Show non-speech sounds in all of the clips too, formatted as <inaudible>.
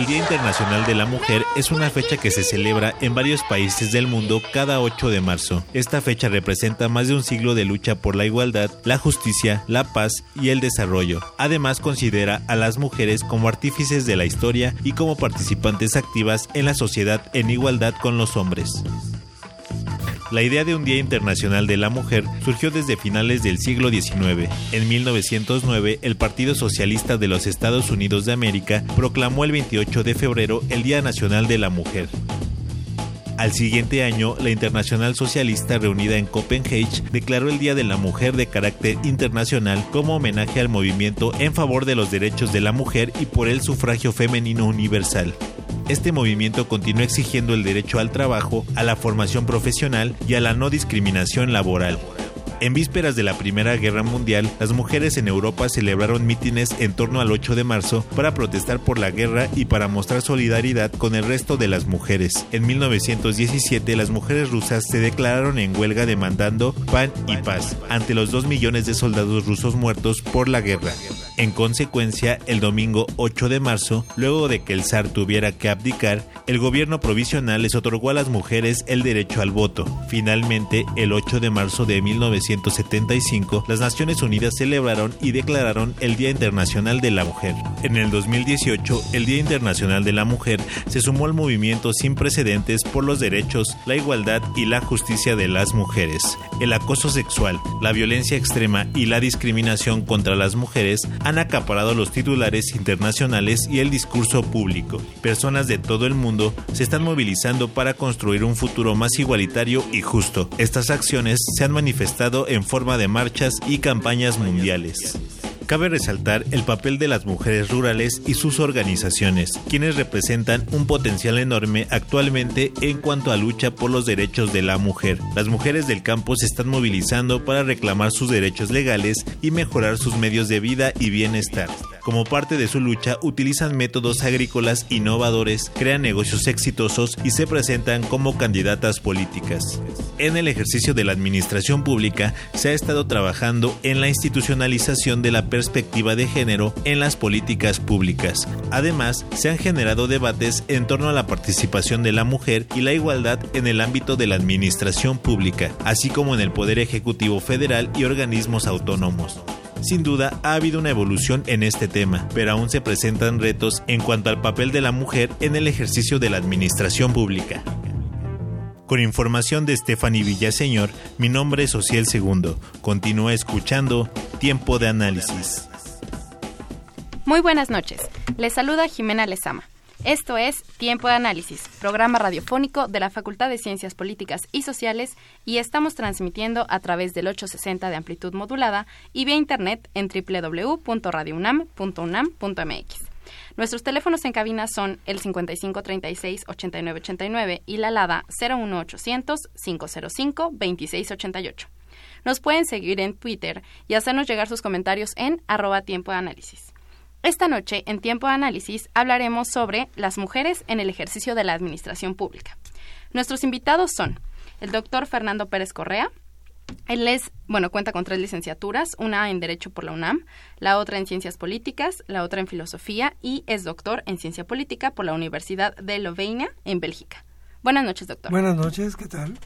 El Día Internacional de la Mujer es una fecha que se celebra en varios países del mundo cada 8 de marzo. Esta fecha representa más de un siglo de lucha por la igualdad, la justicia, la paz y el desarrollo. Además considera a las mujeres como artífices de la historia y como participantes activas en la sociedad en igualdad con los hombres. La idea de un Día Internacional de la Mujer surgió desde finales del siglo XIX. En 1909, el Partido Socialista de los Estados Unidos de América proclamó el 28 de febrero el Día Nacional de la Mujer. Al siguiente año, la Internacional Socialista reunida en Copenhague declaró el Día de la Mujer de carácter internacional como homenaje al movimiento en favor de los derechos de la mujer y por el sufragio femenino universal. Este movimiento continúa exigiendo el derecho al trabajo, a la formación profesional y a la no discriminación laboral. En vísperas de la Primera Guerra Mundial, las mujeres en Europa celebraron mítines en torno al 8 de marzo para protestar por la guerra y para mostrar solidaridad con el resto de las mujeres. En 1917, las mujeres rusas se declararon en huelga demandando pan y paz ante los 2 millones de soldados rusos muertos por la guerra. En consecuencia, el domingo 8 de marzo, luego de que el zar tuviera que abdicar, el gobierno provisional les otorgó a las mujeres el derecho al voto. Finalmente, el 8 de marzo de 1975, las Naciones Unidas celebraron y declararon el Día Internacional de la Mujer. En el 2018, el Día Internacional de la Mujer se sumó al movimiento sin precedentes por los derechos, la igualdad y la justicia de las mujeres. El acoso sexual, la violencia extrema y la discriminación contra las mujeres han acaparado los titulares internacionales y el discurso público. Personas de todo el mundo se están movilizando para construir un futuro más igualitario y justo. Estas acciones se han manifestado en forma de marchas y campañas mundiales. Cabe resaltar el papel de las mujeres rurales y sus organizaciones, quienes representan un potencial enorme actualmente en cuanto a lucha por los derechos de la mujer. Las mujeres del campo se están movilizando para reclamar sus derechos legales y mejorar sus medios de vida y bienestar. Como parte de su lucha, utilizan métodos agrícolas innovadores, crean negocios exitosos y se presentan como candidatas políticas. En el ejercicio de la administración pública se ha estado trabajando en la institucionalización de la perspectiva de género en las políticas públicas. Además, se han generado debates en torno a la participación de la mujer y la igualdad en el ámbito de la administración pública, así como en el Poder Ejecutivo Federal y organismos autónomos. Sin duda ha habido una evolución en este tema, pero aún se presentan retos en cuanto al papel de la mujer en el ejercicio de la administración pública. Con información de Stephanie Villaseñor, mi nombre es Ociel Segundo. Continúa escuchando Tiempo de Análisis. Muy buenas noches. Les saluda Jimena Lezama. Esto es Tiempo de Análisis, programa radiofónico de la Facultad de Ciencias Políticas y Sociales y estamos transmitiendo a través del 860 de amplitud modulada y vía internet en www.radiounam.unam.mx. Nuestros teléfonos en cabina son el 5536-8989 y la LADA 01800-505-2688. Nos pueden seguir en Twitter y hacernos llegar sus comentarios en arroba tiempo de análisis. Esta noche, en Tiempo de Análisis, hablaremos sobre las mujeres en el ejercicio de la administración pública. Nuestros invitados son el doctor Fernando Pérez Correa. Él es, bueno, cuenta con tres licenciaturas, una en Derecho por la UNAM, la otra en Ciencias Políticas, la otra en Filosofía y es doctor en Ciencia Política por la Universidad de Lovenia en Bélgica. Buenas noches, doctor. Buenas noches, ¿qué tal?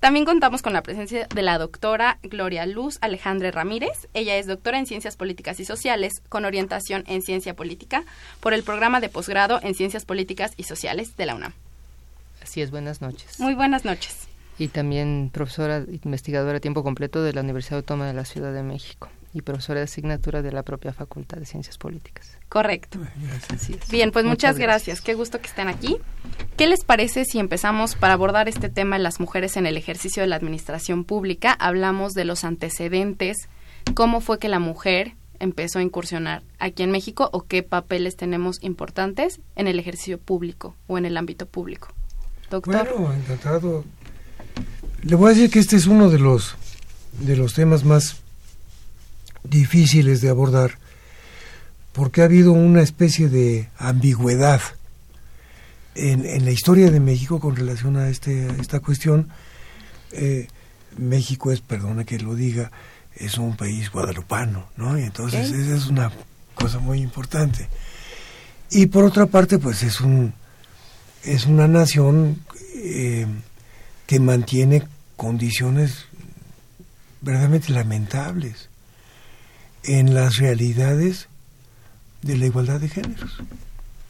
También contamos con la presencia de la doctora Gloria Luz Alejandre Ramírez. Ella es doctora en Ciencias Políticas y Sociales con orientación en Ciencia Política por el programa de posgrado en Ciencias Políticas y Sociales de la UNAM. Así es, buenas noches. Muy buenas noches. Y también profesora investigadora a tiempo completo de la Universidad Autónoma de la Ciudad de México y profesora de asignatura de la propia Facultad de Ciencias Políticas. Correcto. Bien, pues muchas, gracias. Qué gusto que estén aquí. ¿Qué les parece si empezamos para abordar este tema de las mujeres en el ejercicio de la administración pública? Hablamos de los antecedentes, cómo fue que la mujer empezó a incursionar aquí en México o qué papeles tenemos importantes en el ejercicio público o en el ámbito público. Doctor. Bueno, encantado. Le voy a decir que este es uno de los de los temas más difíciles de abordar porque ha habido una especie de ambigüedad en, en la historia de México con relación a, este, esta cuestión. Eh, México es, perdona que lo diga, es un país guadalupano, ¿no? Y entonces esa es una cosa muy importante. Y por otra parte, pues es un es una nación eh, que mantiene condiciones verdaderamente lamentables en las realidades de la igualdad de géneros.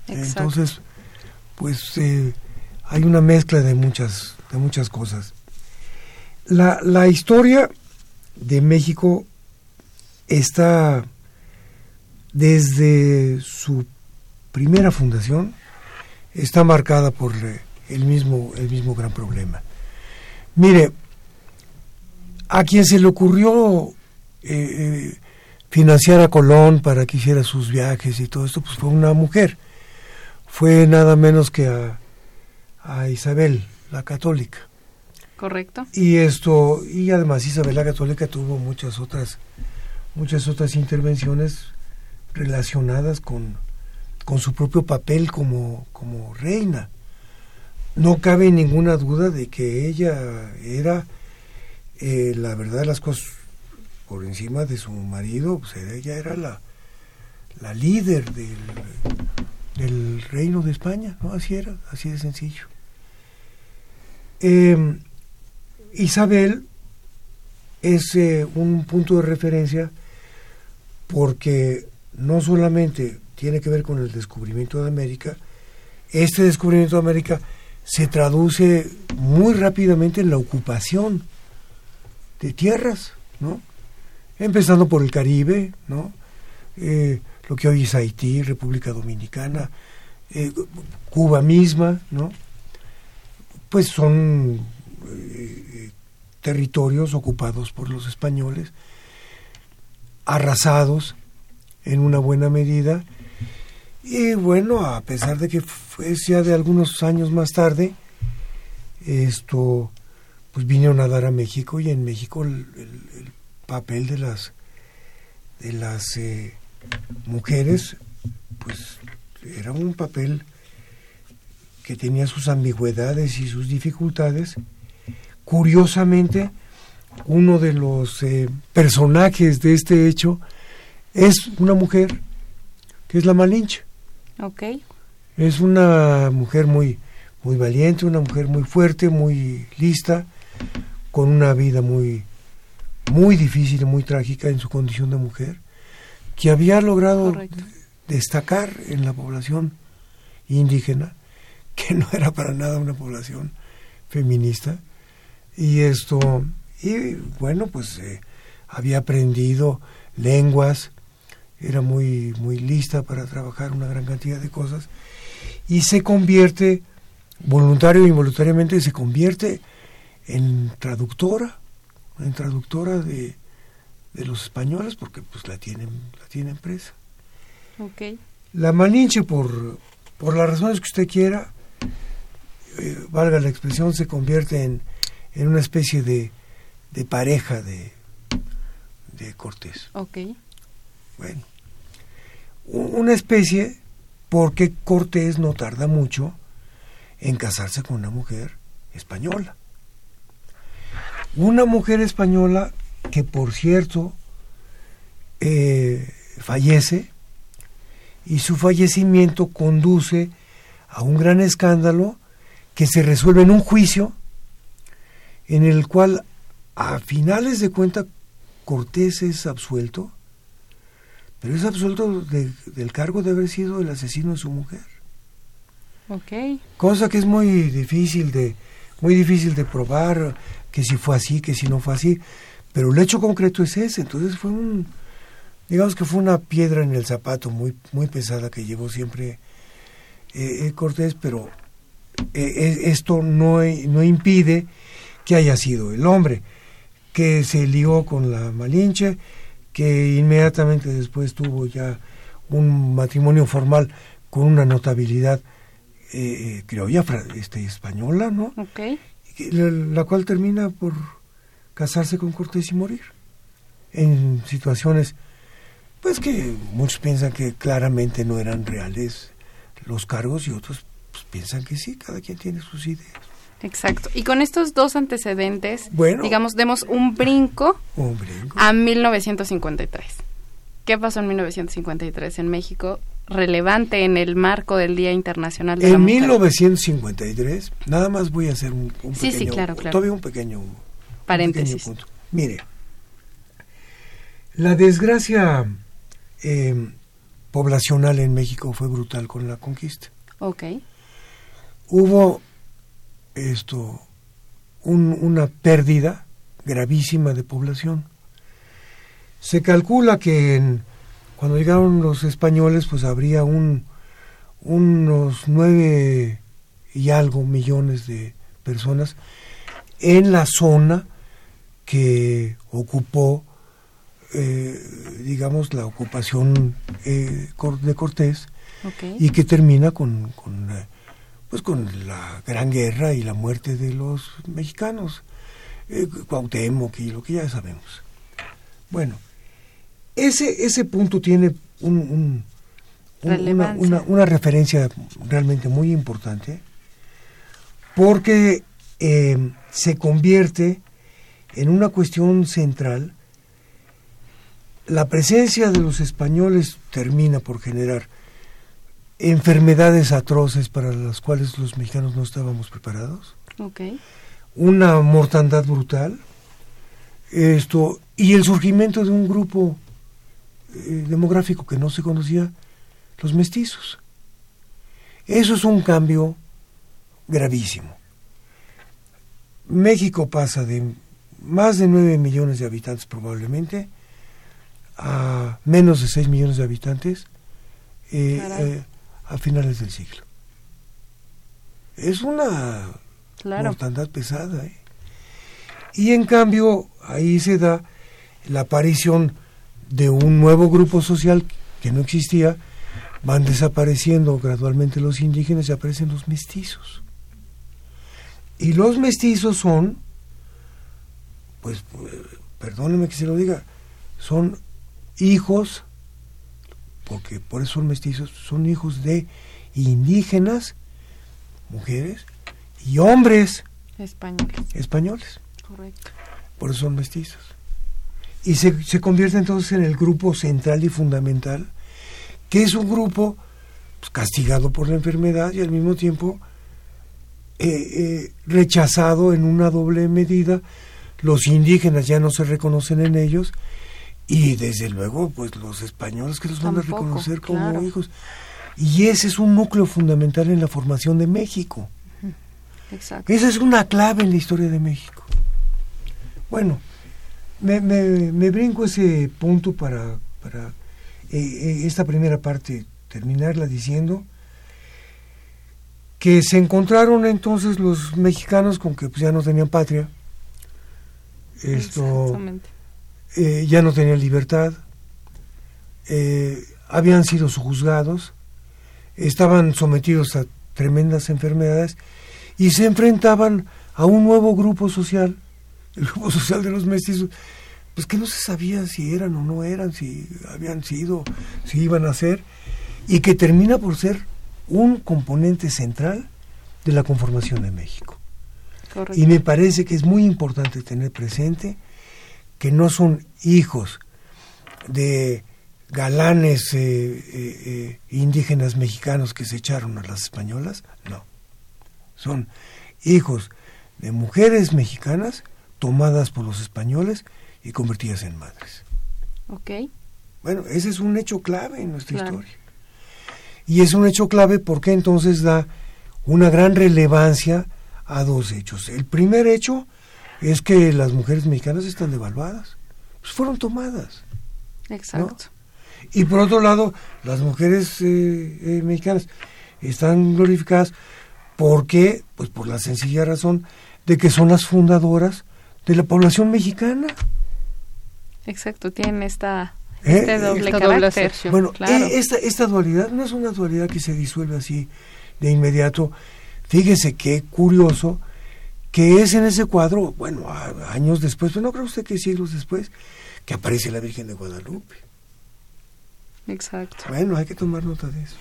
Entonces, pues eh, hay una mezcla de muchas, de muchas cosas. La, la historia de México está desde su primera fundación, está marcada por eh, el mismo, el mismo gran problema. Mire, a quien se le ocurrió eh, financiar a Colón para que hiciera sus viajes y todo esto, pues fue una mujer. Fue nada menos que a, a Isabel, la católica. Correcto. Y esto, y además Isabel la católica tuvo muchas otras, muchas otras intervenciones relacionadas con, con su propio papel como, como reina. No cabe ninguna duda de que ella era, eh, la verdad de las cosas, por encima de su marido, pues ella era la, la líder del, del reino de España, ¿no? Así era, así de sencillo. Em, Isabel es eh, un punto de referencia porque no solamente tiene que ver con el descubrimiento de América, este descubrimiento de América se traduce muy rápidamente en la ocupación de tierras, ¿no? empezando por el Caribe, ¿no? Eh, lo que hoy es Haití, República Dominicana, eh, Cuba misma, ¿no? Pues son eh, territorios ocupados por los españoles, arrasados en una buena medida, y bueno, a pesar de que fue ya de algunos años más tarde, esto, pues vinieron a dar a México y en México el papel de las de las eh, mujeres pues era un papel que tenía sus ambigüedades y sus dificultades. Curiosamente uno de los eh, personajes de este hecho es una mujer que es la Malinche Ok. es una mujer muy muy valiente una mujer muy fuerte muy lista con una vida muy muy difícil y muy trágica en su condición de mujer, que había logrado destacar en la población indígena, <laughs> que no era para nada una población feminista, y esto, y bueno, pues eh, había aprendido lenguas, era muy, muy lista para trabajar una gran cantidad de cosas, y se convierte, voluntario e involuntariamente, se convierte en traductora una traductora de, de los españoles porque pues la tienen la tienen presa okay. la Malinche por por las razones que usted quiera eh, valga la expresión se convierte en, en una especie de, de pareja de de Cortés. Bueno. Una especie porque Cortés no tarda mucho en casarse con una mujer española una mujer española que, por cierto, eh, fallece y su fallecimiento conduce a un gran escándalo que se resuelve en un juicio en el cual a finales de cuenta Cortés es absuelto, pero es absuelto del cargo de haber sido el asesino de su mujer. Okay. Cosa que es muy difícil de muy difícil de probar que si fue así, que si no fue así, pero el hecho concreto es ese, entonces fue un digamos que fue una piedra en el zapato muy muy pesada que llevó siempre eh, eh, Cortés, pero eh, esto no, no impide que haya sido el hombre que se lió con la Malinche, que inmediatamente después tuvo ya un matrimonio formal con una notabilidad eh, creo este, española, ¿no? Okay. La, la, cual termina por casarse con Cortés y morir en situaciones, pues que muchos piensan que claramente no eran reales los cargos y otros pues, piensan que sí, cada quien tiene sus ideas. Exacto. Y con estos dos antecedentes, digamos, demos un brinco, un brinco a 1953. ¿Qué pasó en 1953 en México? relevante en el marco del Día Internacional de en la Mujer. En 1953, nada más voy a hacer un, un sí, pequeño, sí, claro, claro. todavía un pequeño paréntesis. Pequeño punto. Mire, la desgracia eh, poblacional en México fue brutal con la conquista. Ok. Hubo esto un, una pérdida gravísima de población. Se calcula que en, cuando llegaron los españoles, pues habría un, unos nueve y algo millones de personas en la zona que ocupó, eh, digamos, la ocupación eh, de Cortés okay. y que termina con, con eh, pues con la gran guerra y la muerte de los mexicanos, eh, Cuauhtémoc y lo que ya sabemos. Bueno, ese, ese punto tiene un, un, una, una, una, referencia realmente muy importante porque eh, se convierte en una cuestión central. La presencia de los españoles termina por generar enfermedades atroces para las cuales los mexicanos no estábamos preparados. Okay. Una mortandad brutal. Esto y el surgimiento de un grupo eh, demográfico que no se conocía, los mestizos. Eso es un cambio gravísimo. México pasa de más de 9 millones de habitantes probablemente a menos de 6 millones de habitantes eh, eh, a finales del siglo. Es una claro. mortandad pesada. ¿eh? Y en cambio, ahí se da la aparición de un nuevo grupo social que no existía, van desapareciendo gradualmente los indígenas y aparecen los mestizos. Y los mestizos son, pues, perdónenme que se lo diga, son hijos porque por eso son mestizos, son hijos de indígenas, mujeres y hombres españoles. españoles. Correcto. Por eso son mestizos. Y se, se convierte entonces en el grupo central y fundamental, que es un grupo pues, castigado por la enfermedad y al mismo tiempo eh, eh, rechazado en una doble medida. Los indígenas ya no se reconocen en ellos y desde luego pues los españoles que los van a reconocer como claro. hijos. Y ese es un núcleo fundamental en la formación de México. Exacto. esa es una clave en la historia de México. Bueno me, me, me brinco ese punto para, para eh, eh, esta primera parte terminarla diciendo que se encontraron entonces los mexicanos con que pues, ya no tenían patria. Esto eh, ya no tenían libertad, eh, habían sido sojuzgados, estaban sometidos a tremendas enfermedades y se enfrentaban a un nuevo grupo social, el grupo social de los mestizos, pues que no se sabía si eran o no eran, si habían sido, si iban a ser, y que termina por ser un componente central de la conformación de México. Correcto. Y me parece que es muy importante tener presente que no son hijos de galanes eh, eh, eh, indígenas mexicanos que se echaron a las españolas, no. Son hijos de mujeres mexicanas tomadas por los españoles y convertidas en madres. Ok. Bueno, ese es un hecho clave en nuestra historia. Y es un hecho clave porque entonces da una gran relevancia a dos hechos. El primer hecho es que las mujeres mexicanas están devaluadas, pues fueron tomadas. Exacto. Y por otro lado, las mujeres eh, eh, mexicanas están glorificadas porque, pues por la sencilla razón de que son las fundadoras de la población mexicana. Exacto, tienen esta ¿Eh? este doble Esta doble carácter. Bueno, Claro. eh, esta, esta dualidad no es una dualidad que se disuelve así de inmediato. Fíjese qué curioso que es en ese cuadro, bueno, años después, pero no cree usted que siglos después, que aparece la Virgen de Guadalupe. Exacto. Bueno, hay que tomar nota de eso.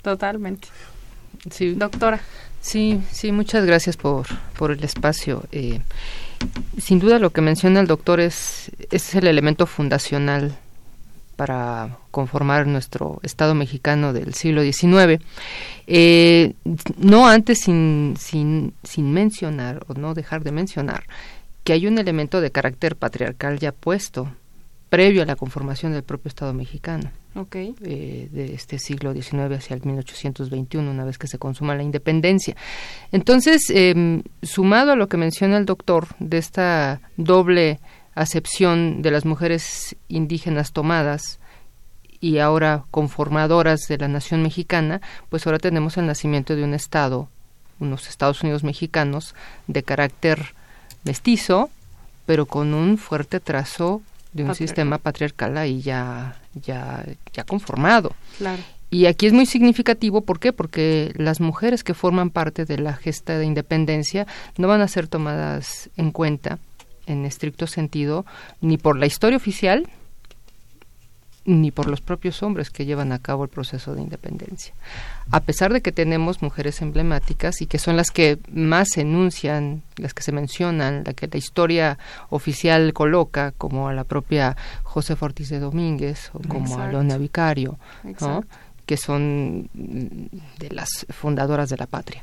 Totalmente. Sí, Doctora. Sí, sí, muchas gracias por, por el espacio. Eh, sin duda lo que menciona el doctor es, es el elemento fundacional para conformar nuestro Estado mexicano del siglo XIX. Eh, no antes sin, sin, sin mencionar o no dejar de mencionar que hay un elemento de carácter patriarcal ya puesto previo a la conformación del propio Estado mexicano eh, de este siglo XIX hacia el 1821, una vez que se consuma la independencia. Entonces, em, sumado a lo que menciona el doctor de esta doble acepción de las mujeres indígenas tomadas y ahora conformadoras de la nación mexicana, pues ahora tenemos el nacimiento de un Estado, unos Estados Unidos mexicanos de carácter mestizo, pero con un fuerte trazo de un sistema patriarcal ahí ya, ya, ya conformado. Claro. Y aquí es muy significativo, ¿por qué? Porque las mujeres que forman parte de la gesta de independencia no van a ser tomadas en cuenta, en estricto sentido, ni por la historia oficial, ni por los propios hombres que llevan a cabo el proceso de independencia. A pesar de que tenemos mujeres emblemáticas y que son las que más se enuncian, las que se mencionan, la que la historia oficial coloca, como a la propia Josefa Ortiz de Domínguez o como a. Leona Vicario, ¿no? Que son mm, de las fundadoras de la patria.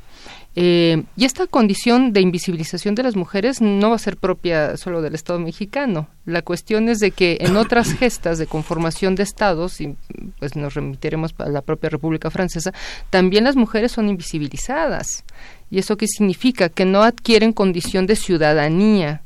Eh, y esta condición de invisibilización de las mujeres no va a ser propia solo del Estado mexicano. La cuestión es de que en otras <coughs> gestas de conformación de estados, y pues nos remitiremos a la propia República Francesa, también las mujeres son invisibilizadas. ¿Y eso qué significa? Que no adquieren condición de ciudadanía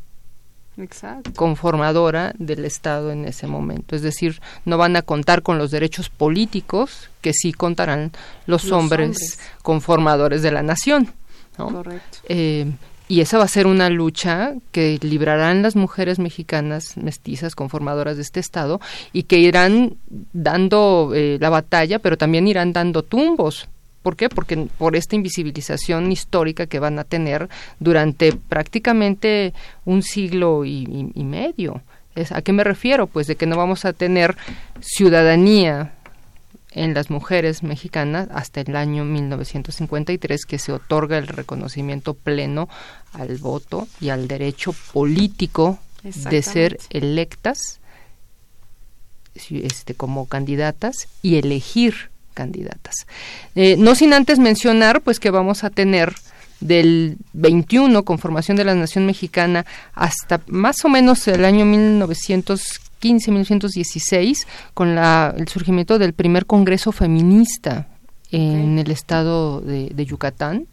Exacto. conformadora del Estado en ese momento. Es decir, no van a contar con los derechos políticos que sí contarán los, Los hombres, hombres. conformadores de la nación. ¿no? Correcto. Eh, y esa va a ser una lucha que librarán las mujeres mexicanas mestizas conformadoras de este Estado y que irán dando eh, la batalla, pero también irán dando tumbos. ¿Por qué? Porque por esta invisibilización histórica que van a tener durante prácticamente un siglo y, y- y medio. Es, ¿A qué me refiero? Pues de que no vamos a tener ciudadanía en las mujeres mexicanas hasta el año 1953 que se otorga el reconocimiento pleno al voto y al derecho político de ser electas este, como candidatas y elegir candidatas. Eh, no sin antes mencionar pues que vamos a tener del 21 con formación de la nación mexicana hasta más o menos el año 1915-1916 con la, el surgimiento del primer congreso feminista en el estado de, de Yucatán.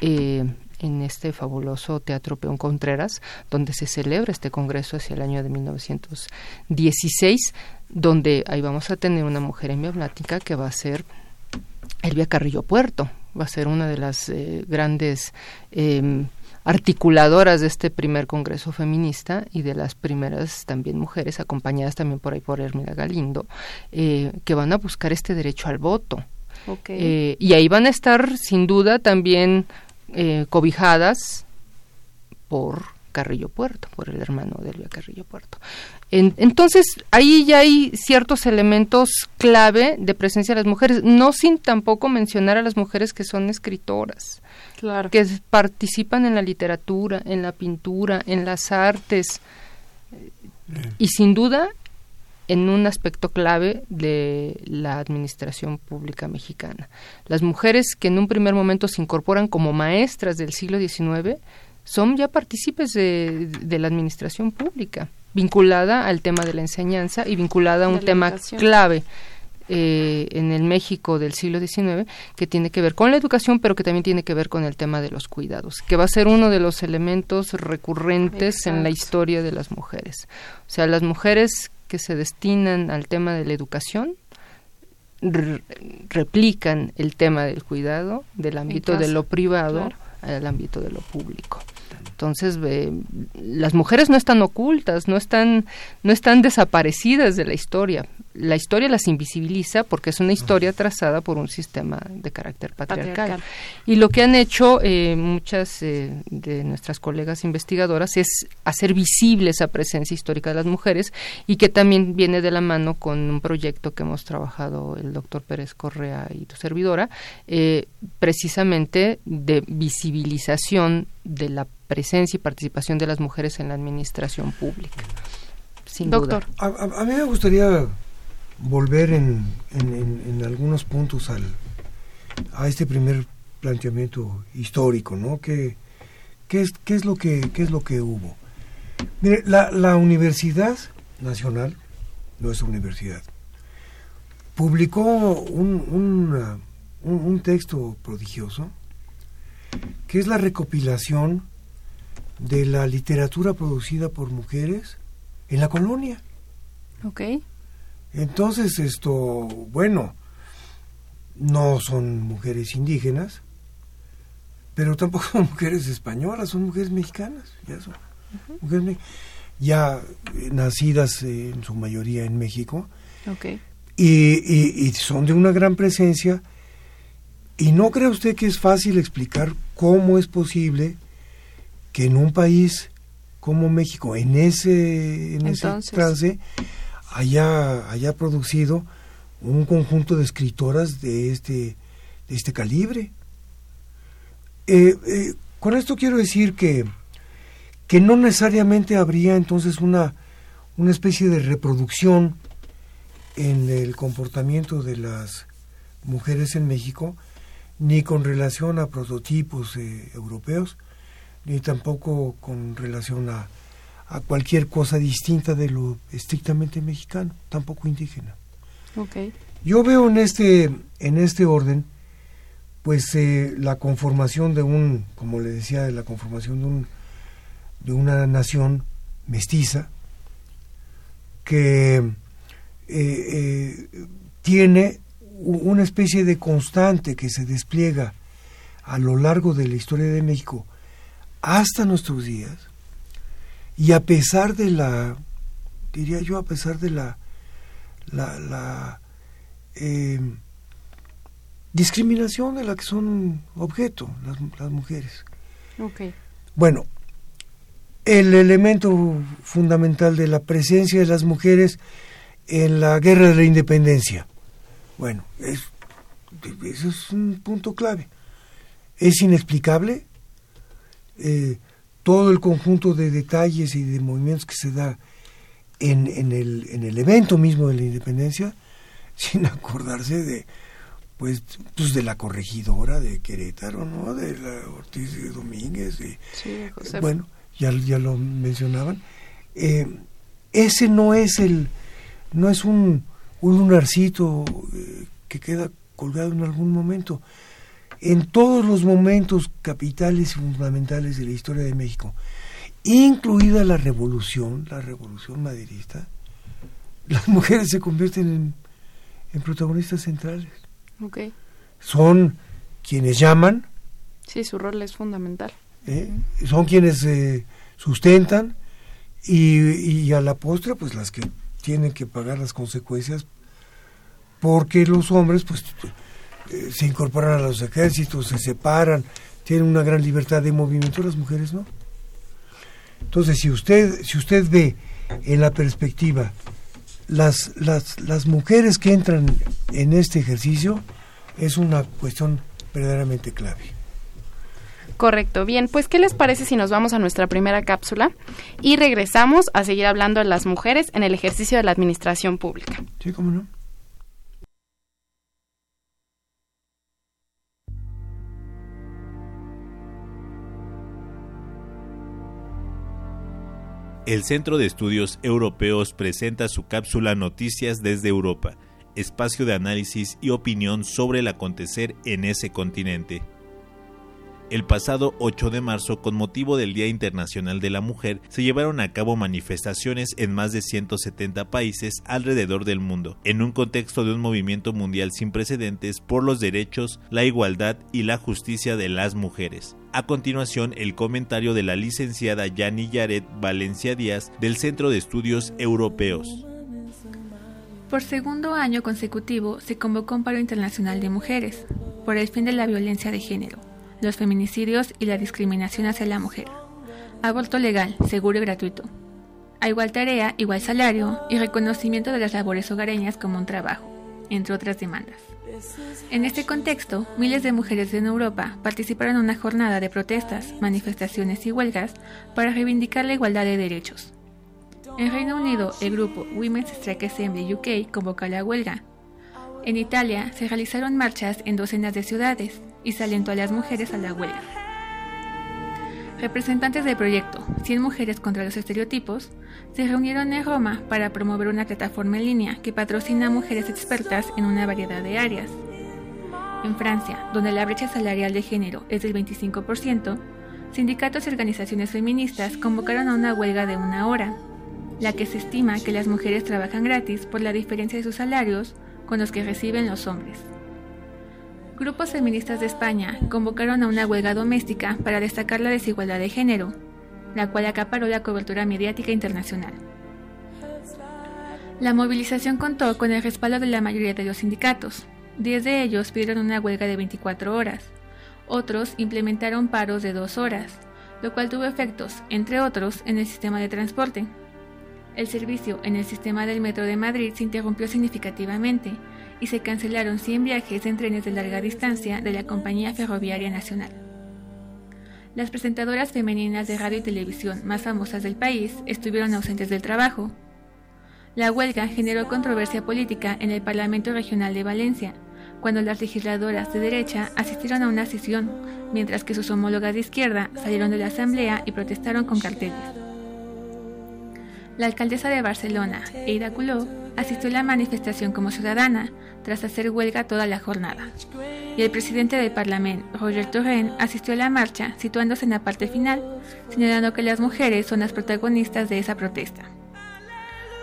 eh, en este fabuloso Teatro Peón Contreras, donde se celebra este congreso hacia el año de 1916, donde ahí vamos a tener una mujer emblemática que va a ser Elvia Carrillo Puerto, va a ser una de las eh, grandes eh, articuladoras de este primer congreso feminista y de las primeras también mujeres, acompañadas también por ahí por Hermila Galindo, eh, que van a buscar este derecho al voto. Eh, y ahí van a estar sin duda también eh, cobijadas por Carrillo Puerto, por el hermano de Elvia Carrillo Puerto. En- entonces, ahí ya hay ciertos elementos clave de presencia de las mujeres, no sin tampoco mencionar a las mujeres que son escritoras, claro. que participan en la literatura, en la pintura, en las artes, y sin duda en un aspecto clave de la administración pública mexicana. Las mujeres que en un primer momento se incorporan como maestras del siglo XIX son ya partícipes de, de la administración pública, vinculada al tema de la enseñanza y vinculada a un tema clave eh, en el México del siglo XIX que tiene que ver con la educación, pero que también tiene que ver con el tema de los cuidados, que va a ser uno de los elementos recurrentes en la historia de las mujeres. O sea, las mujeres que se destinan al tema de la educación replican el tema del cuidado del ámbito de lo privado al ámbito de lo público. Entonces, las mujeres no están ocultas, no están, no están desaparecidas de la historia. La historia las invisibiliza porque es una historia trazada por un sistema de carácter patriarcal. Y lo que han hecho eh, muchas eh, de nuestras colegas investigadoras es hacer visible esa presencia histórica de las mujeres y que también viene de la mano con un proyecto que hemos trabajado el doctor Pérez Correa y tu servidora, eh, precisamente de visibilización de la presencia y participación de las mujeres en la administración pública. Sin Doctor. A, mí me gustaría volver en, en, algunos puntos al, a este primer planteamiento histórico, ¿no? ¿Qué, qué, es, qué, es, lo que, qué es lo que hubo? Mire, la, la Universidad Nacional, nuestra universidad, publicó un, un, un texto prodigioso, que es la recopilación de la literatura producida por mujeres en la colonia. Ok. Entonces, esto, bueno, no son mujeres indígenas, pero tampoco <laughs> son mujeres españolas, son mujeres mexicanas, ya son mujeres ya eh, nacidas en su mayoría en México. Okay. Y, y, son de una gran presencia. Y no cree usted que es fácil explicar cómo es posible que en un país como México, en ese, en ese trance, haya, haya producido un conjunto de escritoras de este, de este calibre. Eh, eh, con esto quiero decir que, que no necesariamente habría entonces una, una especie de reproducción en el comportamiento de las mujeres en México, ni con relación a prototipos eh, europeos, ni tampoco con relación a, a cualquier cosa distinta de lo estrictamente mexicano, tampoco indígena. Okay. Yo veo en este, en este orden, pues eh, la conformación de un, como le decía, la conformación de, un, de una nación mestiza que eh, eh, tiene una especie de constante que se despliega a lo largo de la historia de México hasta nuestros días, y a pesar de la, diría yo, a pesar de la, la, eh, discriminación de la que son objeto las, las mujeres. Okay. Bueno, el elemento fundamental de la presencia de las mujeres en la guerra de la independencia. Bueno, es, eso es un punto clave. Es inexplicable, eh, todo el conjunto de detalles y de movimientos que se da en, en, el, en el evento mismo de la independencia, <laughs> sin acordarse de pues, pues de la corregidora de Querétaro, ¿no? De la Ortiz de Domínguez, y, bueno, ya, ya lo mencionaban. Eh, ese no es el, no es un, un lunarcito eh, que queda colgado en algún momento en todos los momentos capitales y fundamentales de la historia de México, incluida la revolución, la revolución maderista, las mujeres se convierten en, protagonistas centrales. Okay. Son quienes llaman. Sí, su rol es fundamental. ¿eh? Son quienes eh, sustentan y, y, a la postre, pues las que tienen que pagar las consecuencias porque los hombres, pues eh, se incorporan a los ejércitos, se separan, tienen una gran libertad de movimiento, las mujeres no. Entonces, si usted, si usted ve en la perspectiva las, las, las mujeres que entran en este ejercicio, es una cuestión verdaderamente clave. Correcto. Bien, pues ¿qué les parece si nos vamos a nuestra primera cápsula y regresamos a seguir hablando de las mujeres en el ejercicio de la administración pública? Sí, cómo no. El Centro de Estudios Europeos presenta su cápsula Noticias desde Europa, espacio de análisis y opinión sobre el acontecer en ese continente. El pasado 8 de marzo, con motivo del Día Internacional de la Mujer, se llevaron a cabo manifestaciones en más de 170 países alrededor del mundo, en un contexto de un movimiento mundial sin precedentes por los derechos, la igualdad y la justicia de las mujeres. A continuación, el comentario de la licenciada Yani Yaret Valencia Díaz del Centro de Estudios Europeos. Por segundo año consecutivo se convocó un paro internacional de mujeres por el fin de la violencia de género los feminicidios y la discriminación hacia la mujer. Aborto legal, seguro y gratuito. A igual tarea, igual salario y reconocimiento de las labores hogareñas como un trabajo, entre otras demandas. En este contexto, miles de mujeres en Europa participaron en una jornada de protestas, manifestaciones y huelgas para reivindicar la igualdad de derechos. En Reino Unido, el grupo Women's Strike Assembly UK convocó la huelga. En Italia, se realizaron marchas en docenas de ciudades, y se alentó a las mujeres a la huelga. Representantes del proyecto 100 Mujeres contra los Estereotipos se reunieron en Roma para promover una plataforma en línea que patrocina a mujeres expertas en una variedad de áreas. En Francia, donde la brecha salarial de género es del 25%, sindicatos y organizaciones feministas convocaron a una huelga de una hora, la que se estima que las mujeres trabajan gratis por la diferencia de sus salarios con los que reciben los hombres. Grupos feministas de España convocaron a una huelga doméstica para destacar la desigualdad de género, la cual acaparó la cobertura mediática internacional. La movilización contó con el respaldo de la mayoría de los sindicatos. Diez de ellos pidieron una huelga de 24 horas. Otros implementaron paros de dos horas, lo cual tuvo efectos, entre otros, en el sistema de transporte. El servicio en el sistema del metro de Madrid se interrumpió significativamente y se cancelaron 100 viajes en trenes de larga distancia de la Compañía Ferroviaria Nacional. Las presentadoras femeninas de radio y televisión más famosas del país estuvieron ausentes del trabajo. La huelga generó controversia política en el Parlamento Regional de Valencia, cuando las legisladoras de derecha asistieron a una sesión, mientras que sus homólogas de izquierda salieron de la asamblea y protestaron con carteles. La alcaldesa de Barcelona, Eida asistió a la manifestación como ciudadana, tras hacer huelga toda la jornada. Y el presidente del Parlamento, Roger Torrent, asistió a la marcha, situándose en la parte final, señalando que las mujeres son las protagonistas de esa protesta.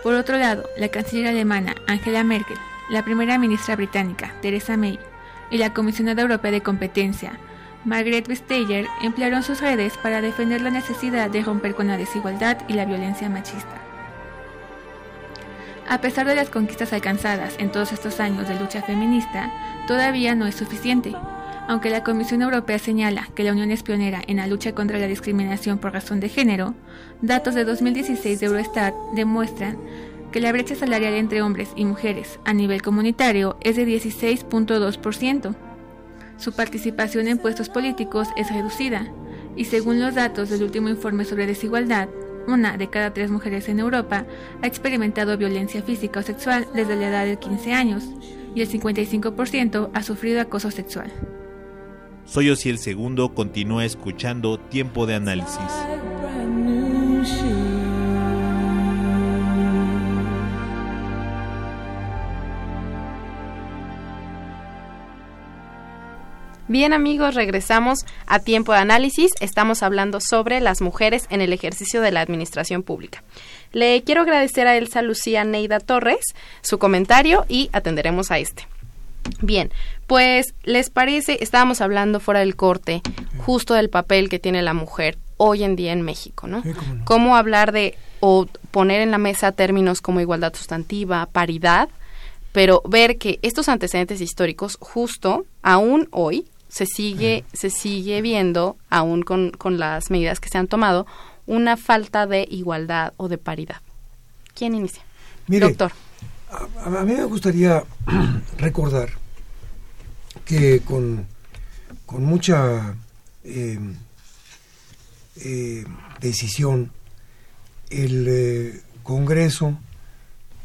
Por otro lado, la canciller alemana Angela Merkel, la primera ministra británica Theresa May y la comisionada europea de competencia Margaret Vestager emplearon sus redes para defender la necesidad de romper con la desigualdad y la violencia machista. A pesar de las conquistas alcanzadas en todos estos años de lucha feminista, todavía no es suficiente. Aunque la Comisión Europea señala que la Unión es pionera en la lucha contra la discriminación por razón de género, datos de 2016 de Eurostat demuestran que la brecha salarial entre hombres y mujeres a nivel comunitario es de 16.2%. Su participación en puestos políticos es reducida, y según los datos del último informe sobre desigualdad, una de cada tres mujeres en Europa ha experimentado violencia física o sexual desde la edad de 15 años y el 55% ha sufrido acoso sexual. Soy el Segundo, continúa escuchando Tiempo de Análisis. Bien amigos, regresamos a tiempo de análisis. Estamos hablando sobre las mujeres en el ejercicio de la administración pública. Le quiero agradecer a Elsa Lucía Neida Torres su comentario y atenderemos a este. Bien, pues les parece, estábamos hablando fuera del corte justo del papel que tiene la mujer hoy en día en México, ¿no? Cómo hablar de o poner en la mesa términos como igualdad sustantiva, paridad, pero ver que estos antecedentes históricos justo aún hoy se sigue, se sigue viendo, aún con, las medidas que se han tomado, una falta de igualdad o de paridad. ¿Quién inicia? Doctor. A, mí me gustaría <clears throat> recordar que con, con mucha em, eh, decisión el eh, Congreso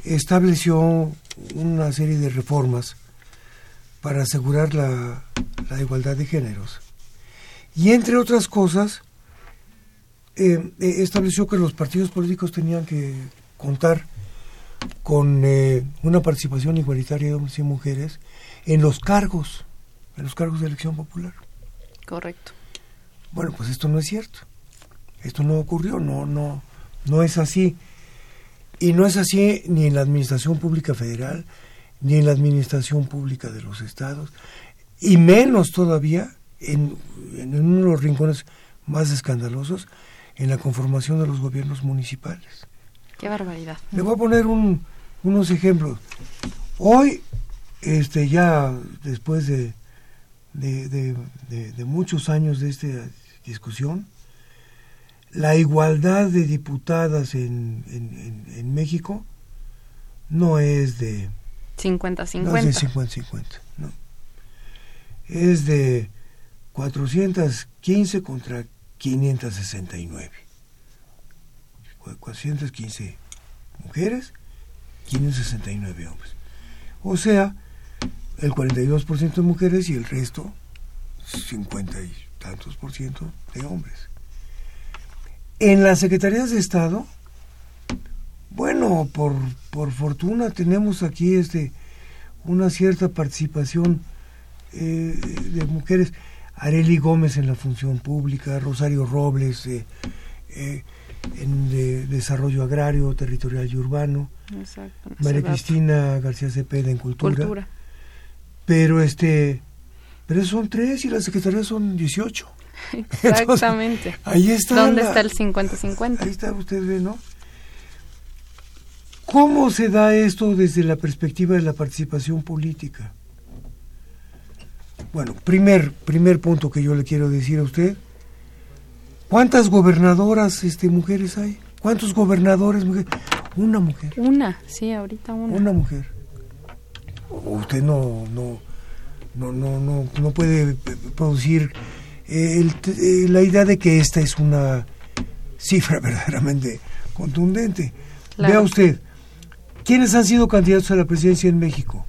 estableció una serie de reformas para asegurar la, igualdad de géneros. Y entre otras cosas, eh, eh, estableció que los partidos políticos tenían que contar con eh, una participación igualitaria de hombres y mujeres en los cargos, en los cargos de elección popular. Correcto. Bueno, pues esto no es cierto. Esto no ocurrió, no, no, no es así. Y no es así ni en la administración pública federal, ni en la administración pública de los estados, y menos todavía en, en uno de los rincones más escandalosos, en la conformación de los gobiernos municipales. Qué barbaridad. Le voy a poner un, unos ejemplos. Hoy, este, ya después de, de, de, de muchos años de esta discusión, la igualdad de diputadas en, en, en, México no es de 50-50. No es de 50-50, no. Es de 415 contra 569. 415 mujeres, 569 hombres. O sea, el 42% de mujeres y el resto, 50 y tantos por ciento de hombres. En las secretarías de Estado, bueno, por, por fortuna tenemos aquí este una cierta participación eh, de mujeres. Areli Gómez en la función pública, Rosario Robles eh, eh, en de desarrollo agrario, territorial y urbano, Exacto. María Cristina García Cepeda en cultura, Cultura. pero este pero son tres y las secretarías son 18. <laughs> Exactamente. Ahí está. ¿Dónde la- está el 50-50? Ahí está, usted ve, ¿no? ¿Cómo se da esto desde la perspectiva de la participación política? Bueno, primer, primer punto que yo le quiero decir a usted. ¿Cuántas gobernadoras este, mujeres hay? ¿Cuántos gobernadores mujeres? Una mujer. Una, sí, ahorita una. Una mujer. Usted no, no, no, no, no, no puede producir eh, el eh, la idea de que esta es una cifra <laughs> verdaderamente contundente. Claro. Vea usted, ¿quiénes han sido candidatos a la presidencia en México?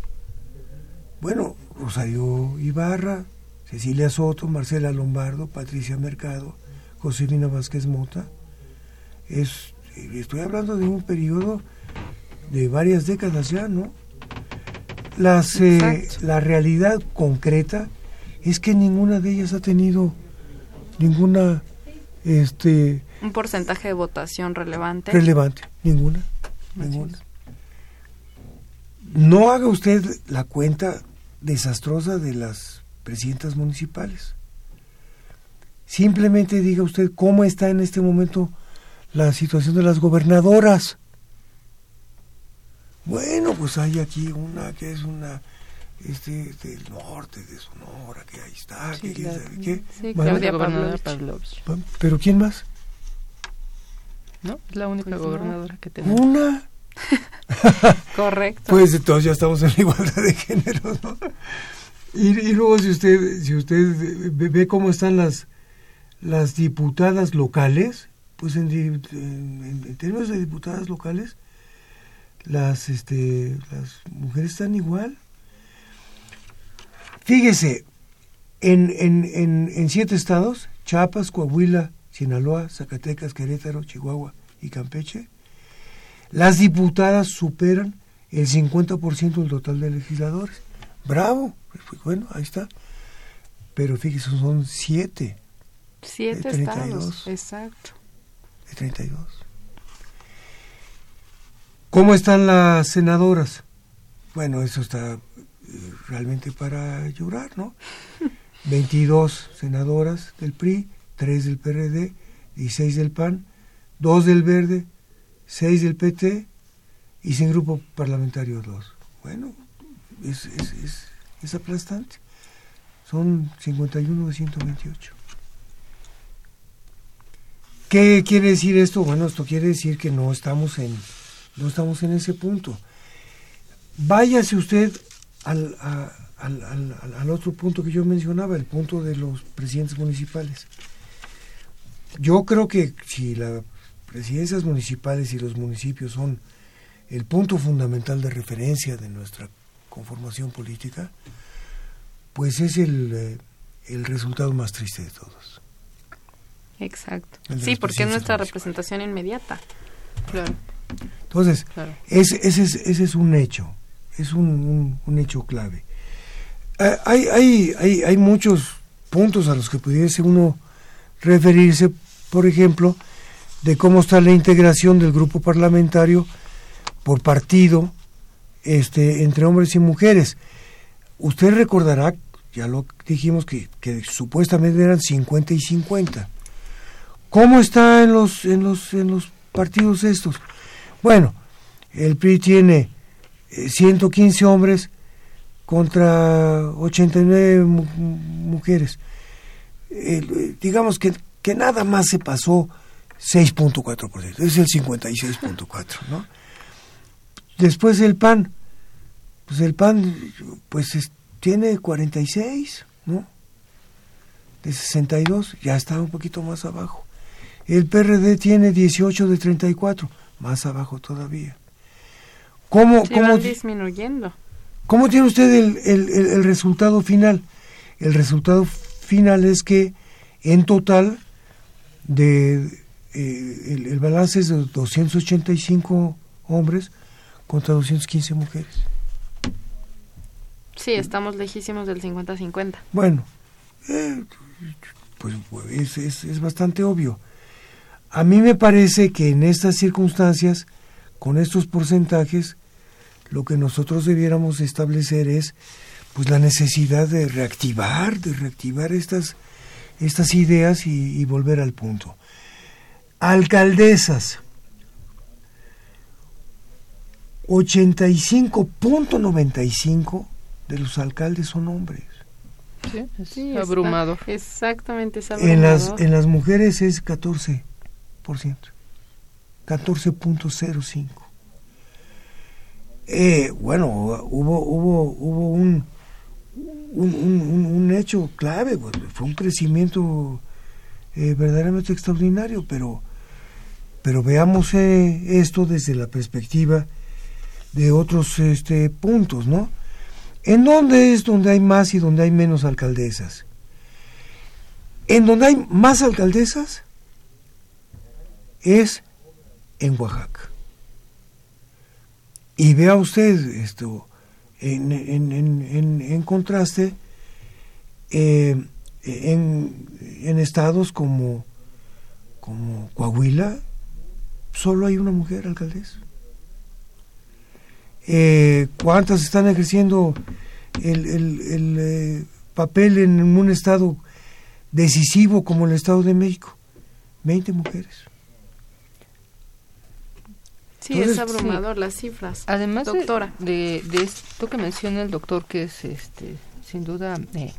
Bueno, Rosario Ibarra, Cecilia Soto, Marcela Lombardo, Patricia Mercado, Josefina Vázquez Mota. Es, estoy hablando de un periodo de varias décadas ya, ¿no? Las, eh, la realidad concreta es que ninguna de ellas ha tenido ninguna este, Un porcentaje de votación relevante. relevante, ninguna, ninguna. No haga usted la cuenta desastrosa de las presidentas municipales. Simplemente diga usted cómo está en este momento la situación de las gobernadoras. Bueno, pues hay aquí una que es una este del norte de Sonora, que ahí está, Sí, que sabe qué. sí, Claudia Pavlovich. Pavlovich. Pero ¿quién más? ¿No? Es la única Pues no. gobernadora que tenemos. Una. <laughs> Correcto. Pues entonces ya estamos en la igualdad de género, ¿no? Y, y luego si usted si usted ve, cómo están las las diputadas locales, pues en, di- en- en términos de diputadas locales, las este las mujeres están igual. Fíjese, en, en, en, en siete estados, Chiapas, Coahuila, Sinaloa, Zacatecas, Querétaro, Chihuahua y Campeche, las diputadas superan el 50% del total de legisladores. Bravo, pues bueno, ahí está. Pero fíjese, son siete Siete de 32. estados. Exacto. de 32. ¿Cómo están las senadoras? Bueno, eso está eh, realmente para llorar, ¿no? <laughs> 22 senadoras del PRI, 3 del PRD, 16 del PAN, 2 del Verde, 6 del PT y sin grupo parlamentario 2. Bueno, es, es, es, aplastante. Son 51 de 128. ¿Qué quiere decir esto? Bueno, esto quiere decir que no estamos en, no estamos en ese punto. Váyase usted al, a- al, al- al- otro punto que yo mencionaba, el punto de los presidentes municipales. Yo creo que si las presidencias municipales y los municipios son el punto fundamental de referencia de nuestra conformación política, pues es el, eh, el resultado más triste de todos. Exacto. Sí, porque es nuestra representación inmediata. Claro, Entonces, claro. ese, ese, es, ese es un hecho, es un, un- un hecho clave. Ah, hay, hay, hay, hay muchos puntos a los que pudiese uno referirse, por ejemplo, de cómo está la integración del grupo parlamentario por partido este, entre hombres y mujeres. Usted recordará, ya lo dijimos, que, que supuestamente eran 50 y 50. ¿Cómo está en los, en los, en los partidos estos? Bueno, el PRI tiene eh, 115 hombres contra 89 mu- mu- mujeres. Eh, digamos que, que nada más se pasó 6.4%, es el 56.4%, ¿no? Después el PAN, pues el PAN pues es- tiene 46, ¿no? De 62, ya está un poquito más abajo. El PRD tiene 18 de 34, más abajo todavía. ¿Cómo, Sí, cómo, van disminuyendo. ¿Cómo tiene usted el, el- el- el resultado final? El resultado final es que en total de eh, el, el balance es de 285 hombres contra 215 mujeres. Sí, estamos lejísimos del 50-50. Bueno, eh, pues es, es- es bastante obvio. A mí me parece que en estas circunstancias, con estos porcentajes, lo que nosotros debiéramos establecer es pues la necesidad de reactivar, de reactivar estas, estas ideas y, y volver al punto. Alcaldesas. 85.95 de los alcaldes son hombres. Sí, es Sí, está- abrumador. exactamente, es En las, abrumador. en las mujeres es 14%. 14.05. Eh, bueno, hubo, hubo, hubo un, un, un- un- un hecho clave, pues, fue un crecimiento eh, verdaderamente extraordinario, pero, pero veamos eh, esto desde la perspectiva de otros este, puntos, ¿no? ¿En dónde es donde hay más y donde hay menos alcaldesas? En donde hay más alcaldesas es en Oaxaca. Y vea usted esto en, contraste eh, en estados como, como Coahuila, solo hay una mujer alcaldesa. Eh, ¿Cuántas están ejerciendo el, el- el, eh, papel en un estado decisivo como el Estado de México? 20 mujeres. Sí, Entonces, es abrumador las cifras. Además de- Doctora. De, de esto que menciona el doctor, que es este, sin duda, eh,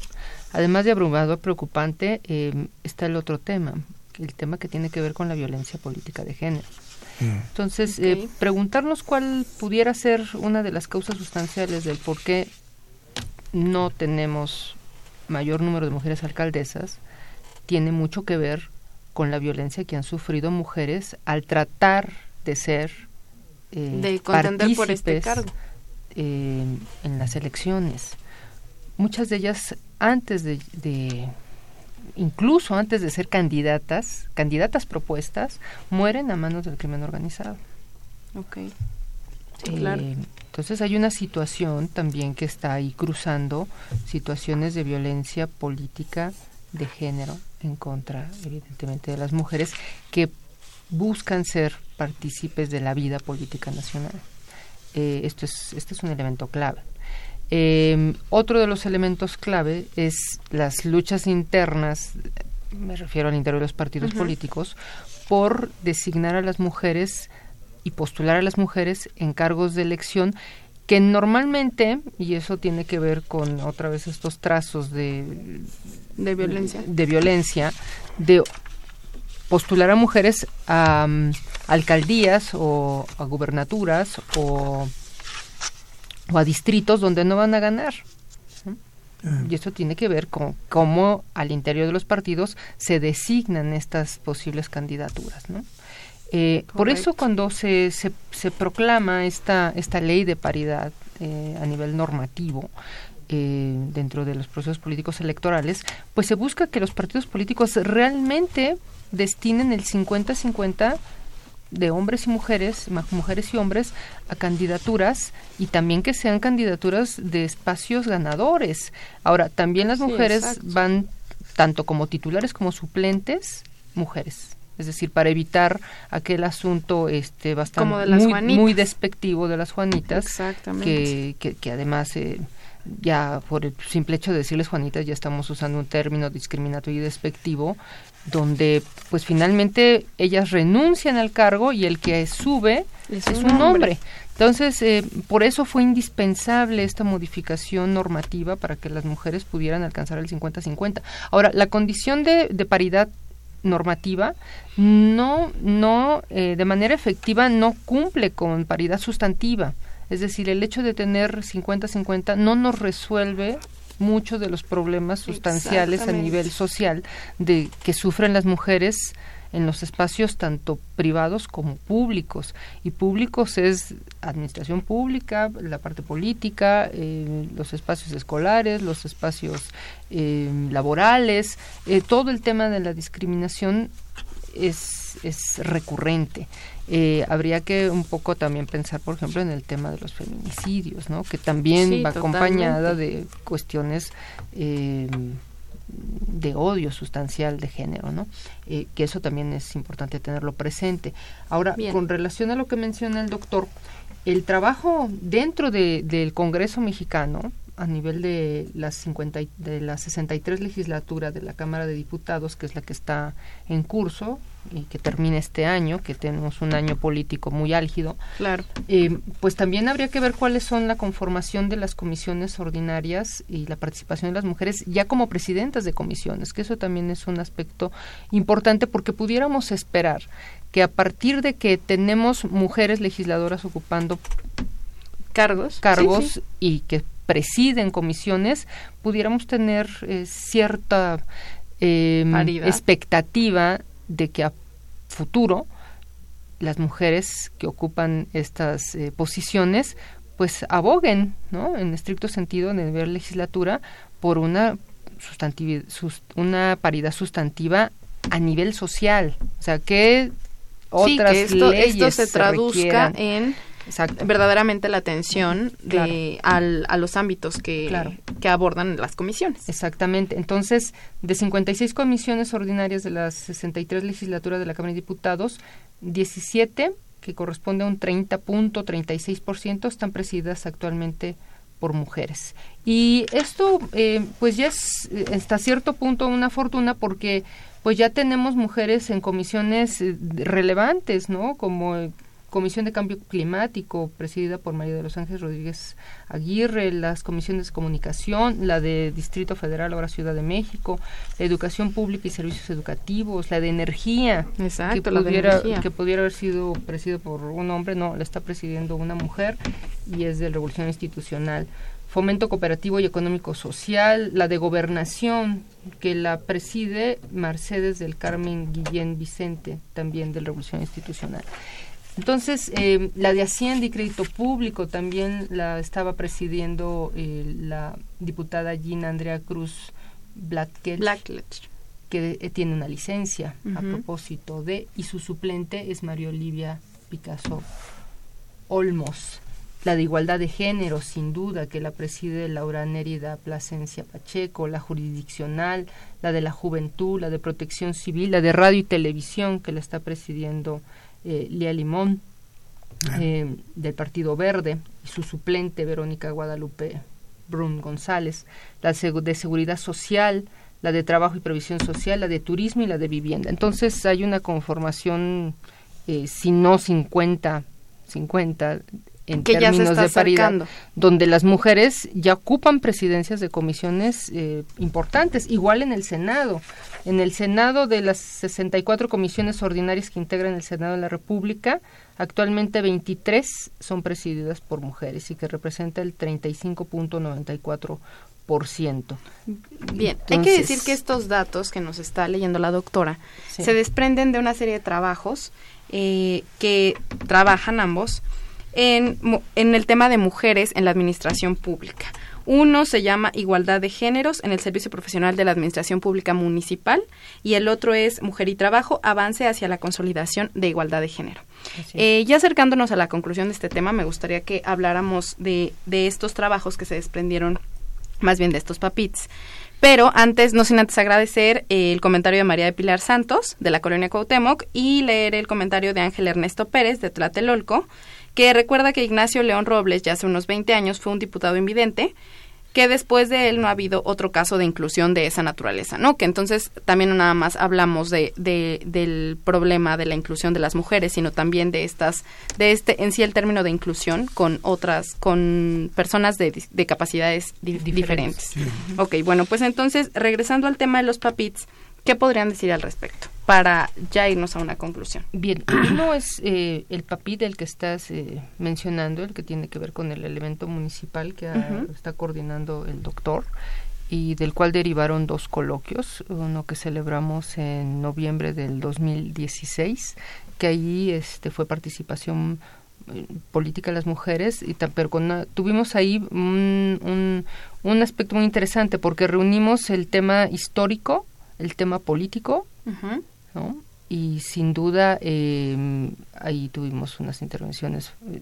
además de abrumador, preocupante, eh, está el otro tema, el tema que tiene que ver con la violencia política de género. Entonces, eh, preguntarnos cuál pudiera ser una de las causas sustanciales del por qué no tenemos mayor número de mujeres alcaldesas tiene mucho que ver con la violencia que han sufrido mujeres al tratar de ser eh, De contender por este cargo. eh, en las elecciones. Muchas de ellas antes de, de- incluso antes de ser candidatas, candidatas propuestas, mueren a manos del crimen organizado. Ok. Sí, Eh, claro. Entonces hay una situación también que está ahí cruzando situaciones de violencia política de género en contra, evidentemente, de las mujeres que buscan ser partícipes de la vida política nacional. Eh, esto es, este es un elemento clave. Eh, otro de los elementos clave es las luchas internas, me refiero al interior de los partidos políticos, por designar a las mujeres y postular a las mujeres en cargos de elección que normalmente, y eso tiene que ver con otra vez estos trazos de, De violencia. de violencia, de postular a mujeres a mm, alcaldías o a gubernaturas o, o a distritos donde no van a ganar. Y eso tiene que ver con cómo al interior de los partidos se designan estas posibles candidaturas, ¿no? Eh, por eso cuando se, se, se proclama esta, esta ley de paridad eh, a nivel normativo eh, dentro de los procesos políticos electorales, pues se busca que los partidos políticos realmente destinen el 50-50 de hombres y mujeres, mujeres y hombres, a candidaturas y también que sean candidaturas de espacios ganadores. Ahora, también las mujeres van tanto como titulares como suplentes, mujeres. Es decir, para evitar aquel asunto este bastante muy, despectivo de las Juanitas, que, que, que, además eh, ya por el simple hecho de decirles Juanitas ya estamos usando un término discriminatorio y despectivo donde pues finalmente ellas renuncian al cargo y el que sube es, un, hombre. Entonces, eh, por eso fue indispensable esta modificación normativa para que las mujeres pudieran alcanzar el 50-50. Ahora, la condición de, de paridad normativa no, no eh, de manera efectiva no cumple con paridad sustantiva. Es decir, el hecho de tener 50-50 no nos resuelve muchos de los problemas sustanciales a nivel social de que sufren las mujeres en los espacios tanto privados como públicos. Y públicos es administración pública, la parte política, eh, los espacios escolares, los espacios eh, laborales, eh, todo el tema de la discriminación es, es recurrente. Eh, habría que un poco también pensar, por ejemplo, en el tema de los feminicidios, ¿no? Que también va acompañada de cuestiones eh, de odio sustancial de género, ¿no? Eh, que eso también es importante tenerlo presente. Ahora, con relación a lo que menciona el doctor, el trabajo dentro de, del Congreso mexicano, a nivel de las 50 de la 63 legislatura de la Cámara de Diputados, que es la que está en curso y que termina este año, que tenemos un año político muy álgido. Claro. Eh, pues también habría que ver cuáles son la conformación de las comisiones ordinarias y la participación de las mujeres ya como presidentas de comisiones, que eso también es un aspecto importante porque pudiéramos esperar que a partir de que tenemos mujeres legisladoras ocupando cargos, cargos y que presiden comisiones, pudiéramos tener eh, cierta em, expectativa de que a futuro las mujeres que ocupan estas eh, posiciones pues aboguen, ¿no? En estricto sentido, en nivel legislatura, por una una paridad sustantiva a nivel social. O sea, que otras que esto, leyes esto se traduzca en verdaderamente la atención de, al, a los ámbitos que, que abordan las comisiones. Exactamente. Entonces, de 56 comisiones ordinarias de las 63 legislaturas de la Cámara de Diputados, 17, que corresponde a un 30.36%, están presididas actualmente por mujeres. Y esto, eh, pues ya es hasta cierto punto una fortuna porque pues ya tenemos mujeres en comisiones eh, relevantes, ¿no? Como Comisión de Cambio Climático, presidida por María de los Ángeles Rodríguez Aguirre, las comisiones de comunicación, la de Distrito Federal, ahora Ciudad de México, la educación pública y servicios educativos, la de energía, Exacto, que, pudiera, que pudiera haber sido presidida por un hombre, no, la está presidiendo una mujer y es de Revolución Institucional. Fomento Cooperativo y Económico Social, la de Gobernación, que la preside Mercedes del Carmen Guillén Vicente, también de Revolución Institucional. Entonces, eh, la de Hacienda y Crédito Público también la estaba presidiendo eh, la diputada Gina Andrea Cruz Blackledge, que eh, tiene una licencia a propósito de, y su suplente es María Olivia Picasso Olmos. La de igualdad de género, sin duda, que la preside Laura Nérida Plasencia Pacheco, la jurisdiccional, la de la juventud, la de protección civil, la de radio y televisión, que la está presidiendo eh, Lía Limón, ah. eh, del Partido Verde, y su suplente Verónica Guadalupe Brun González, la de Seguridad Social, la de Trabajo y Previsión Social, la de Turismo y la de Vivienda. Entonces hay una conformación, eh, si no 50, 50 en términos de paridad, donde las mujeres ya ocupan presidencias de comisiones eh, importantes, igual en el Senado. En el Senado de las 64 comisiones ordinarias que integran el Senado de la República, actualmente 23 son presididas por mujeres y que representa el 35.94%. Bien, hay que decir que estos datos que nos está leyendo la doctora se desprenden de una serie de trabajos eh, que trabajan ambos en, en el tema de mujeres en la administración pública. Uno se llama Igualdad de Géneros en el Servicio Profesional de la Administración Pública Municipal y el otro es Mujer y Trabajo, avance hacia la consolidación de igualdad de género. Eh, ya acercándonos a la conclusión de este tema, me gustaría que habláramos de, de estos trabajos que se desprendieron, más bien de estos papits. Pero antes, no sin antes agradecer eh, el comentario de María de Pilar Santos, de la colonia Cuauhtémoc, y leer el comentario de Ángel Ernesto Pérez, de Tlatelolco, que recuerda que Ignacio León Robles ya hace unos 20 años fue un diputado invidente, que después de él no ha habido otro caso de inclusión de esa naturaleza, ¿no? Que entonces también nada más hablamos de, de, del problema de la inclusión de las mujeres, sino también de estas, de este, en sí el término de inclusión con otras, con personas de, de capacidades diferentes. Ok, bueno, pues entonces, regresando al tema de los papits, ¿qué podrían decir al respecto? Para ya irnos a una conclusión. Bien, <clears throat> uno es eh, el papí del que estás eh, mencionando, el que tiene que ver con el elemento municipal que está coordinando el doctor y del cual derivaron dos coloquios, uno que celebramos en noviembre del 2016, que ahí este, fue participación eh, política de las mujeres y pero con tuvimos ahí un, un, aspecto muy interesante porque reunimos el tema histórico, el tema político, y sin duda em, ahí tuvimos unas intervenciones eh,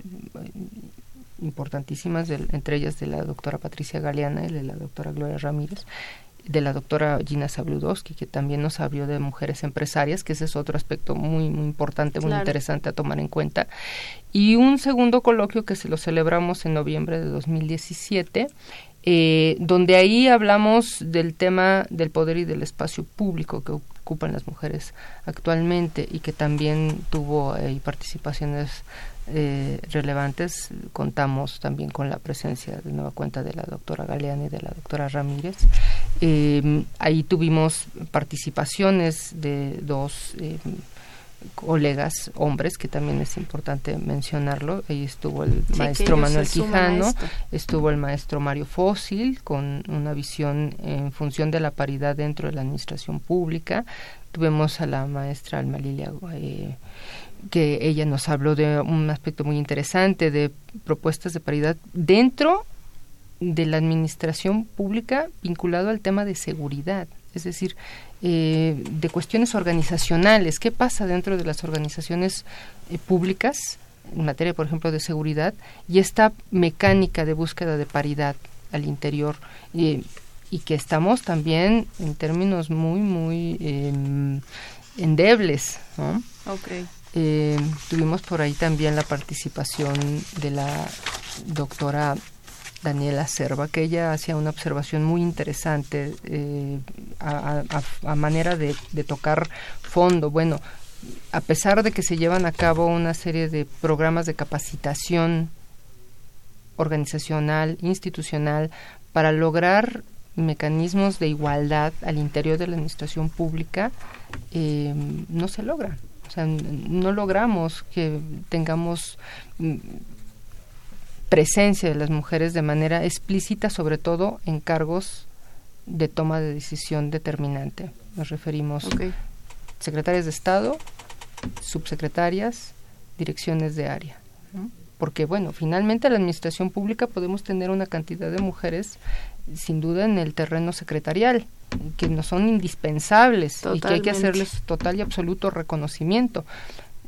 importantísimas, entre ellas de la doctora Patricia Galeana y de la doctora Gloria Ramírez, de la doctora Gina Sabludowski, que también nos habló de mujeres empresarias, que ese es otro aspecto muy, muy importante, muy interesante a tomar en cuenta. Y un segundo coloquio que se lo celebramos en noviembre de 2017, eh, donde ahí hablamos del tema del poder y del espacio público que ocupan las mujeres actualmente y que también tuvo eh, participaciones eh, relevantes. Contamos también con la presencia de nueva cuenta de la doctora Galeana y de la doctora Ramírez. Em, ahí tuvimos participaciones de dos em, colegas hombres, que también es importante mencionarlo. Ahí estuvo el maestro Manuel Quijano, estuvo el maestro Mario Fósil, con una visión en función de la paridad dentro de la administración pública. Tuvimos a la maestra Alma Lilia, eh, que ella nos habló de un aspecto muy interesante de propuestas de paridad dentro de la administración pública vinculado al tema de seguridad. Es decir, eh, de cuestiones organizacionales. ¿Qué pasa dentro de las organizaciones eh, públicas en materia, por ejemplo, de seguridad y esta mecánica de búsqueda de paridad al interior? y que estamos también en términos muy, muy em, endebles. ¿no? Eh, tuvimos por ahí también la participación de la doctora Daniela Serva, que ella hacía una observación muy interesante eh, a, manera de, tocar fondo. Bueno, a pesar de que se llevan a cabo una serie de programas de capacitación organizacional, institucional, para lograr mecanismos de igualdad al interior de la administración pública, eh, no se logra. O sea, no logramos que tengamos mm, presencia de las mujeres de manera explícita, sobre todo en cargos de toma de decisión determinante. Nos referimos a secretarias de Estado, subsecretarias, direcciones de área. Porque, bueno, finalmente en la administración pública podemos tener una cantidad de mujeres, sin duda, en el terreno secretarial, que no son indispensables y que hay que hacerles total y absoluto reconocimiento.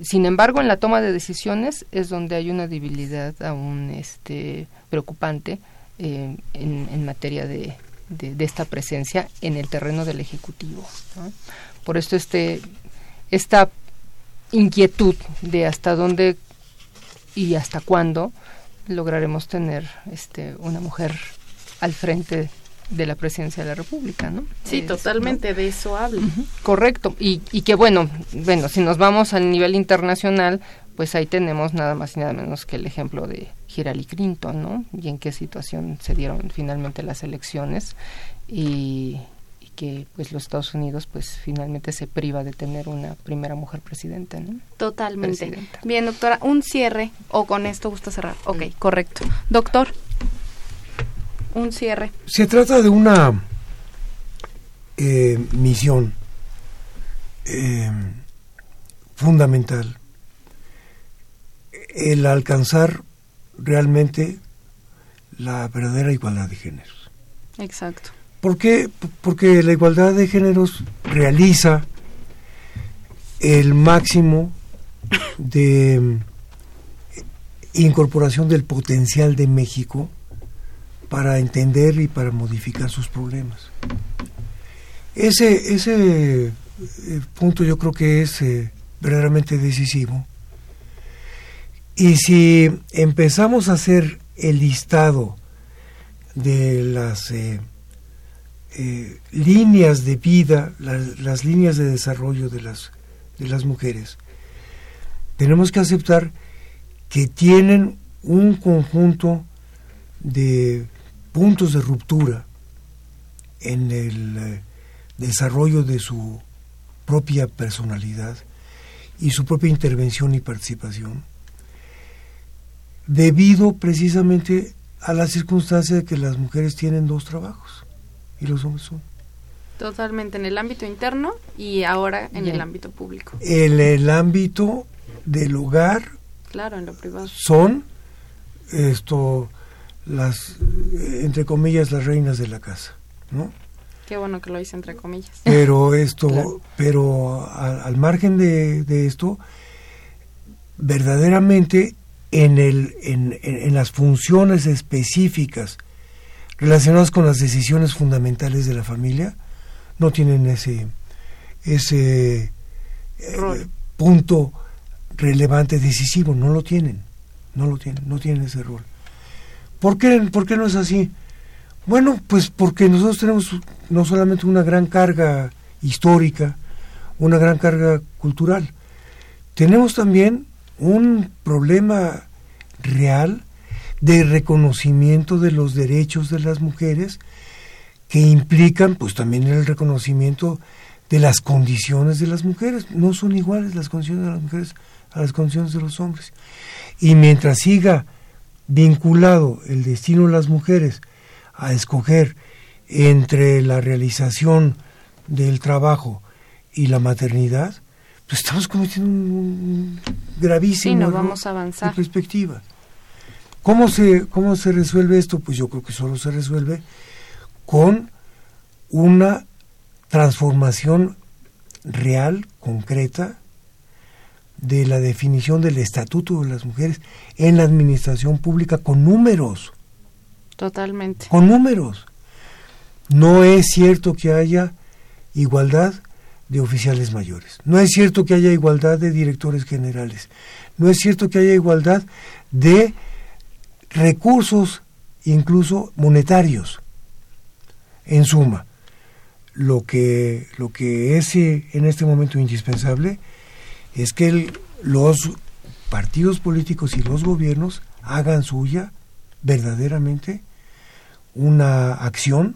Sin embargo, en la toma de decisiones es donde hay una debilidad aún este, preocupante eh, en, materia de, de, esta presencia en el terreno del Ejecutivo. Por esto este, esta inquietud de hasta dónde y hasta cuándo lograremos tener este, una mujer al frente de la presidencia de la República, ¿no? Sí, totalmente de eso hablo. Correcto, y, y que bueno, bueno, si nos vamos al nivel internacional, pues ahí tenemos nada más y nada menos que el ejemplo de Hillary Clinton, ¿no? Y en qué situación se dieron finalmente las elecciones y, que pues los Estados Unidos pues finalmente se priva de tener una primera mujer presidenta, ¿no? Totalmente. Bien, doctora, un cierre o con esto gusta cerrar. Ok, correcto. Doctor, un cierre. Se trata de una eh, misión eh, fundamental, el alcanzar realmente la verdadera igualdad de géneros. Exacto. ¿Por qué? Porque la igualdad de géneros realiza el máximo de mm, incorporación del potencial de México para entender y para modificar sus problemas. Ese, ese eh, punto yo creo que es eh, verdaderamente decisivo. Y si empezamos a hacer el listado de las eh, líneas de vida, las, las líneas de desarrollo de las, de las mujeres, tenemos que aceptar que tienen un conjunto de puntos de ruptura en el eh, desarrollo de su propia personalidad y su propia intervención y participación, debido precisamente a la circunstancia de que las mujeres tienen dos trabajos y los hombres son. Totalmente en el ámbito interno y ahora en el ámbito público. En el ámbito del hogar. Claro, en lo privado. Son esto las entre comillas las reinas de la casa, ¿no? Qué bueno que lo hice entre comillas. Pero <laughs> esto, pero al, margen de, de, esto, verdaderamente en el en, en, las funciones específicas relacionadas con las decisiones fundamentales de la familia, no tienen ese ese eh, punto relevante, decisivo, no lo tienen, no lo tienen, no tienen ese rol. ¿Por qué, ¿Por qué no es así? Bueno, pues porque nosotros tenemos no solamente una gran carga histórica, una gran carga cultural, tenemos también un problema real de reconocimiento de los derechos de las mujeres que implican pues también el reconocimiento de las condiciones de las mujeres. No son iguales las condiciones de las mujeres a las condiciones de los hombres. Y mientras siga vinculado el destino de las mujeres a escoger entre la realización del trabajo y la maternidad, pues estamos cometiendo un gravísimo sí, no vamos a avanzar. perspectiva. ¿Cómo se, ¿Cómo se resuelve esto? Pues yo creo que solo se resuelve con una transformación real, concreta, de la definición del estatuto de las mujeres en la administración pública con números. Totalmente. Con números. No es cierto que haya igualdad de oficiales mayores. No es cierto que haya igualdad de directores generales. No es cierto que haya igualdad de recursos, incluso monetarios. En suma, lo que, lo que es eh, en este momento indispensable es que los partidos políticos y los gobiernos hagan suya verdaderamente una acción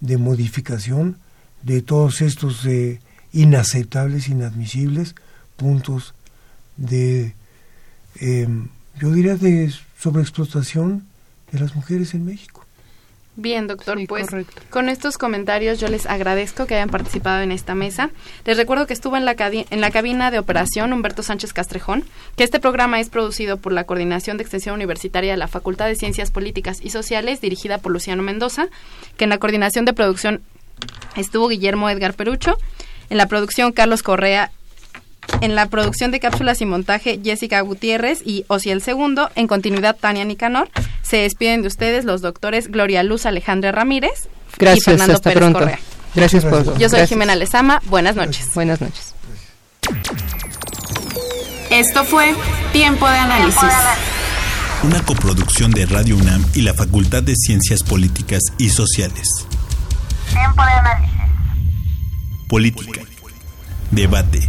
de modificación de todos estos eh, inaceptables, inadmisibles puntos de, em, yo diría, de sobreexplotación de las mujeres en México. Bien, doctor, pues con estos comentarios yo les agradezco que hayan participado en esta mesa. Les recuerdo que estuvo en la, en la cabina de operación Humberto Sánchez Castrejón, que este programa es producido por la Coordinación de Extensión Universitaria de la Facultad de Ciencias Políticas y Sociales, dirigida por Luciano Mendoza, que en la coordinación de producción estuvo Guillermo Edgar Perucho, en la producción Carlos Correa en la producción de cápsulas y montaje, Jessica Gutiérrez y Ociel Segundo. En continuidad, Tania Nicanor. Se despiden de ustedes los doctores Gloria Luz Alejandra Ramírez Gracias, y Fernando hasta Pérez pronto. Correa. Gracias por Yo soy Jimena Lezama. Buenas noches. Buenas noches. Esto fue Tiempo de Análisis. Una coproducción de Radio UNAM y la Facultad de Ciencias Políticas y Sociales. Tiempo de análisis. Política. Debate